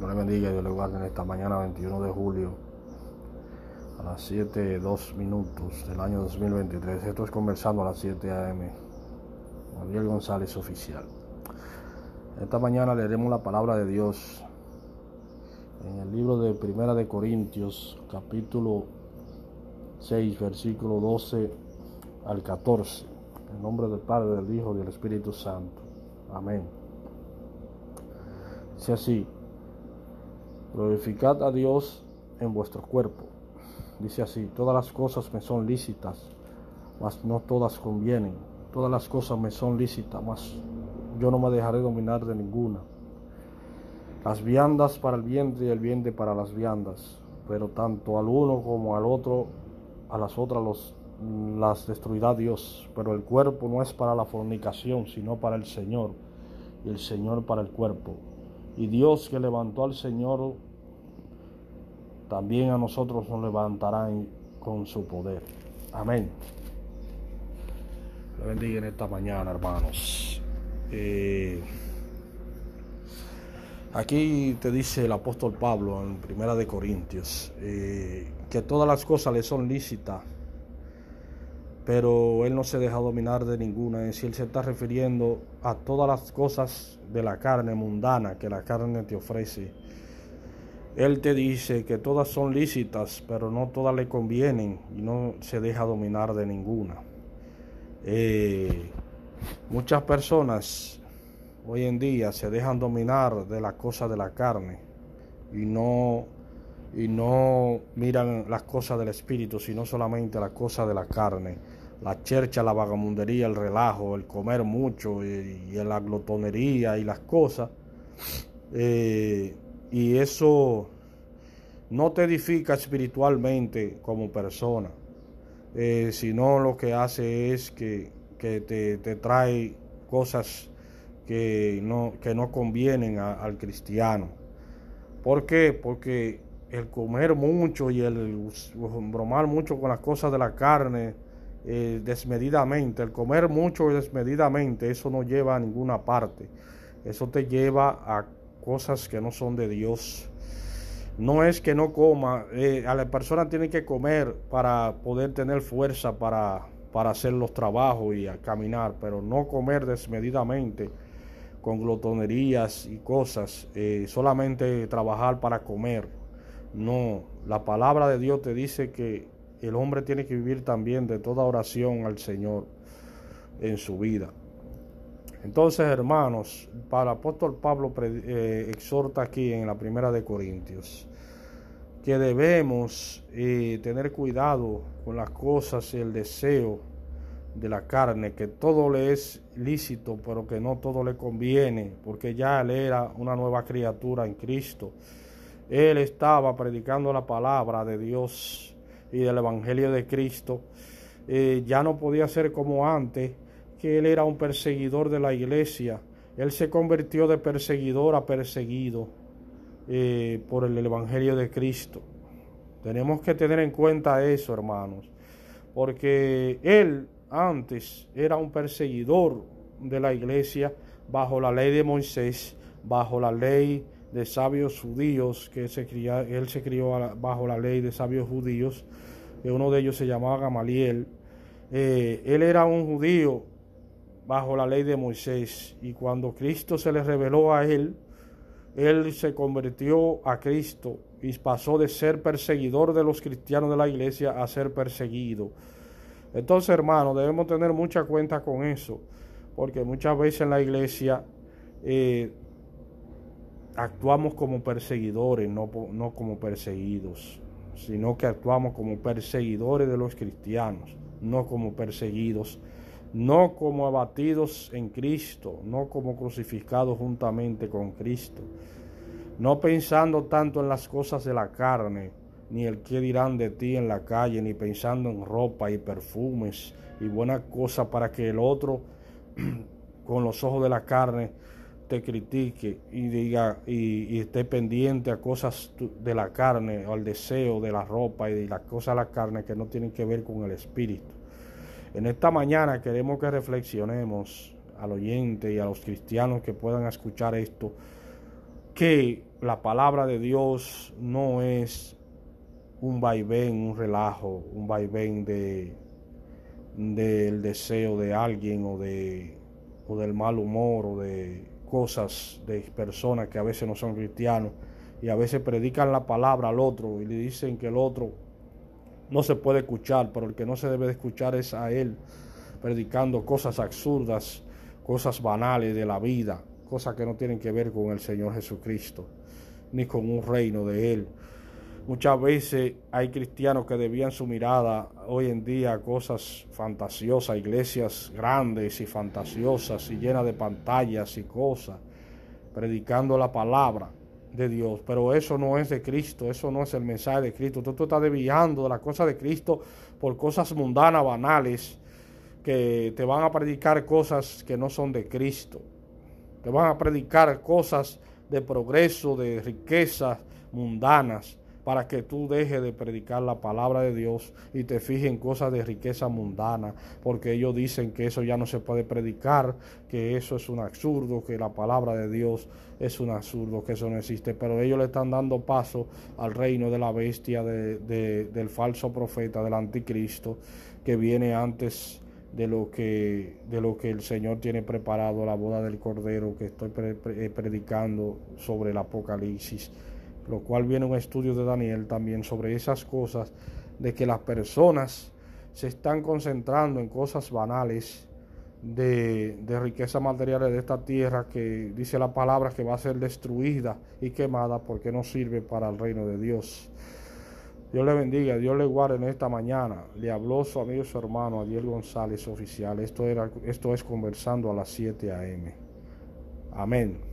Dios le bendiga y Dios le guarde en esta mañana 21 de julio a las 7, 2 minutos del año 2023. Esto es conversando a las 7 a.m. Gabriel González Oficial. Esta mañana leeremos la palabra de Dios en el libro de Primera de Corintios, capítulo 6, versículo 12 al 14. En nombre del Padre, del Hijo y del Espíritu Santo. Amén. Dice así, glorificad a Dios en vuestro cuerpo. Dice así, todas las cosas me son lícitas, mas no todas convienen. Todas las cosas me son lícitas, mas yo no me dejaré dominar de ninguna. Las viandas para el vientre y el vientre para las viandas, pero tanto al uno como al otro, a las otras los, las destruirá Dios. Pero el cuerpo no es para la fornicación, sino para el Señor, y el Señor para el cuerpo. Y Dios que levantó al Señor, también a nosotros nos levantará con su poder. Amén. Le bendiga en esta mañana, hermanos. Eh, aquí te dice el apóstol Pablo en Primera de Corintios eh, que todas las cosas le son lícitas, pero él no se deja dominar de ninguna. Es si él se está refiriendo a todas las cosas de la carne mundana que la carne te ofrece. Él te dice que todas son lícitas, pero no todas le convienen y no se deja dominar de ninguna. Eh, muchas personas hoy en día se dejan dominar de las cosas de la carne y no, y no miran las cosas del espíritu, sino solamente las cosas de la carne. La chercha, la vagamundería, el relajo, el comer mucho y, la glotonería y las cosas. Eh, y eso no te edifica espiritualmente como persona, eh, sino lo que hace es que, que te, te, trae cosas que no, que no convienen al cristiano. ¿Por qué? Porque el comer mucho y el bromar mucho con las cosas de la carne eh, desmedidamente, el comer mucho y desmedidamente, eso no lleva a ninguna parte. Eso te lleva a cosas que no son de Dios. No es que no coma, eh, a la persona tiene que comer para poder tener fuerza para, para hacer los trabajos y caminar, pero no comer desmedidamente con glotonerías y cosas, eh, solamente trabajar para comer. No, la palabra de Dios te dice que el hombre tiene que vivir también de toda oración al Señor en su vida. Entonces, hermanos, para el apóstol Pablo eh, exhorta aquí en la primera de Corintios que debemos eh, tener cuidado con las cosas y el deseo de la carne, que todo le es lícito, pero que no todo le conviene, porque ya él era una nueva criatura en Cristo. Él estaba predicando la palabra de Dios y del Evangelio de Cristo. Eh, ya no podía ser como antes, que él era un perseguidor de la iglesia. Él se convirtió de perseguidor a perseguido eh, por el Evangelio de Cristo. Tenemos que tener en cuenta eso, hermanos, porque él antes era un perseguidor de la iglesia bajo la ley de Moisés, bajo la ley de sabios judíos, que él se crió bajo la ley de sabios judíos, uno de ellos se llamaba Gamaliel. Eh, él era un judío bajo la ley de Moisés y cuando Cristo se le reveló a él, él se convirtió a Cristo y pasó de ser perseguidor de los cristianos de la iglesia a ser perseguido. Entonces, hermanos, debemos tener mucha cuenta con eso, porque muchas veces en la iglesia eh, actuamos como perseguidores, no, no como perseguidos, sino que actuamos como perseguidores de los cristianos, no como perseguidos, no como abatidos en Cristo, no como crucificados juntamente con Cristo, no pensando tanto en las cosas de la carne, ni el qué dirán de ti en la calle, ni pensando en ropa y perfumes y buenas cosas para que el otro, con los ojos de la carne, te critique y diga y, y, esté pendiente a cosas de la carne o al deseo de la ropa y de las cosas de la carne que no tienen que ver con el espíritu. En esta mañana queremos que reflexionemos al oyente y a los cristianos que puedan escuchar esto, que la palabra de Dios no es un vaivén, un relajo, un vaivén de del deseo de alguien o de o del mal humor o de cosas de personas que a veces no son cristianos y a veces predican la palabra al otro y le dicen que el otro no se puede escuchar, pero el que no se debe de escuchar es a él predicando cosas absurdas, cosas banales de la vida, cosas que no tienen que ver con el Señor Jesucristo, ni con un reino de Él. Muchas veces hay cristianos que debían su mirada hoy en día a cosas fantasiosas, iglesias grandes y fantasiosas y llenas de pantallas y cosas, predicando la palabra de Dios. Pero eso no es de Cristo, eso no es el mensaje de Cristo. Tú, tú estás desviando de la cosa de Cristo por cosas mundanas, banales, que te van a predicar cosas que no son de Cristo. Te van a predicar cosas de progreso, de riquezas mundanas, para que tú dejes de predicar la palabra de Dios y te fijes en cosas de riqueza mundana, porque ellos dicen que eso ya no se puede predicar, que eso es un absurdo, que la palabra de Dios es un absurdo, que eso no existe, pero ellos le están dando paso al reino de la bestia, del falso profeta, del anticristo, que viene antes de lo que de lo que el Señor tiene preparado la boda del cordero que estoy eh, predicando sobre el apocalipsis lo cual viene un estudio de Daniel también sobre esas cosas de que las personas se están concentrando en cosas banales de, de riquezas materiales de esta tierra que dice la palabra que va a ser destruida y quemada porque no sirve para el reino de Dios. Dios le bendiga, Dios le guarde en esta mañana. Le habló su amigo y su hermano Adiel González, oficial. Esto, era, esto es conversando a las 7 a.m. Amén.